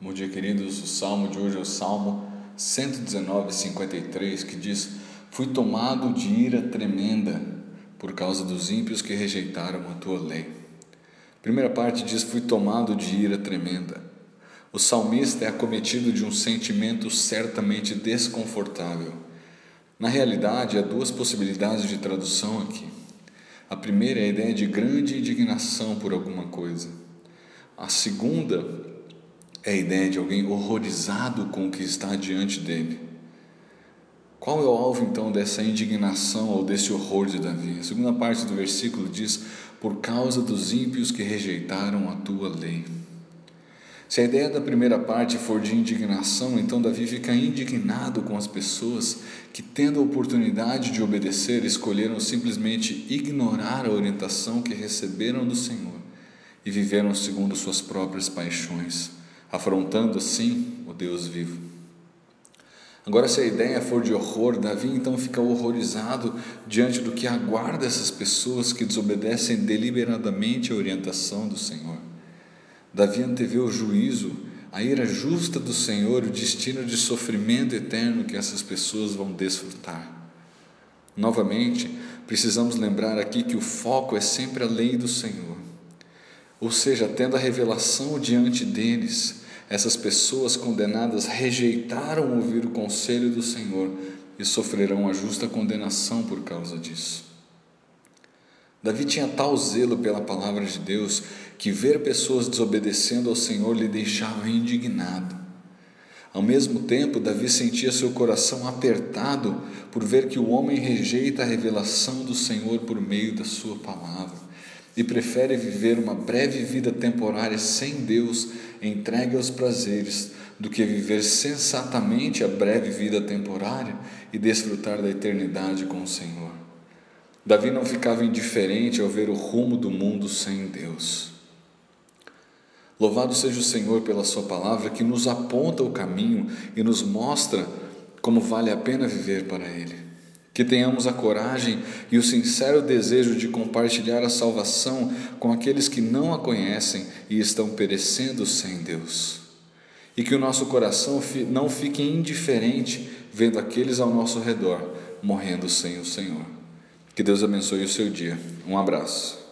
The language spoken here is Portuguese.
Bom dia, queridos. O salmo de hoje é o Salmo 119, 53, que diz: Fui tomado de ira tremenda por causa dos ímpios que rejeitaram a tua lei. Primeira parte diz: Fui tomado de ira tremenda. O salmista é acometido de um sentimento certamente desconfortável. Na realidade, há duas possibilidades de tradução aqui. A primeira é a ideia de grande indignação por alguma coisa. A segunda é a ideia de alguém horrorizado com o que está diante dele. Qual é o alvo então dessa indignação ou desse horror de Davi? A segunda parte do versículo diz: Por causa dos ímpios que rejeitaram a tua lei. Se a ideia da primeira parte for de indignação, então Davi fica indignado com as pessoas que, tendo a oportunidade de obedecer, escolheram simplesmente ignorar a orientação que receberam do Senhor e viveram segundo suas próprias paixões afrontando assim o Deus vivo. Agora, se a ideia for de horror, Davi então fica horrorizado diante do que aguarda essas pessoas que desobedecem deliberadamente a orientação do Senhor. Davi antevê o juízo, a ira justa do Senhor, o destino de sofrimento eterno que essas pessoas vão desfrutar. Novamente, precisamos lembrar aqui que o foco é sempre a lei do Senhor. Ou seja, tendo a revelação diante deles, essas pessoas condenadas rejeitaram ouvir o conselho do Senhor e sofrerão a justa condenação por causa disso. Davi tinha tal zelo pela palavra de Deus que ver pessoas desobedecendo ao Senhor lhe deixava indignado. Ao mesmo tempo, Davi sentia seu coração apertado por ver que o homem rejeita a revelação do Senhor por meio da sua palavra e prefere viver uma breve vida temporária sem Deus, entregue aos prazeres, do que viver sensatamente a breve vida temporária e desfrutar da eternidade com o Senhor. Davi não ficava indiferente ao ver o rumo do mundo sem Deus. Louvado seja o Senhor pela Sua palavra que nos aponta o caminho e nos mostra como vale a pena viver para Ele. Que tenhamos a coragem e o sincero desejo de compartilhar a salvação com aqueles que não a conhecem e estão perecendo sem Deus. E que o nosso coração não fique indiferente vendo aqueles ao nosso redor morrendo sem o Senhor. Que Deus abençoe o seu dia. Um abraço.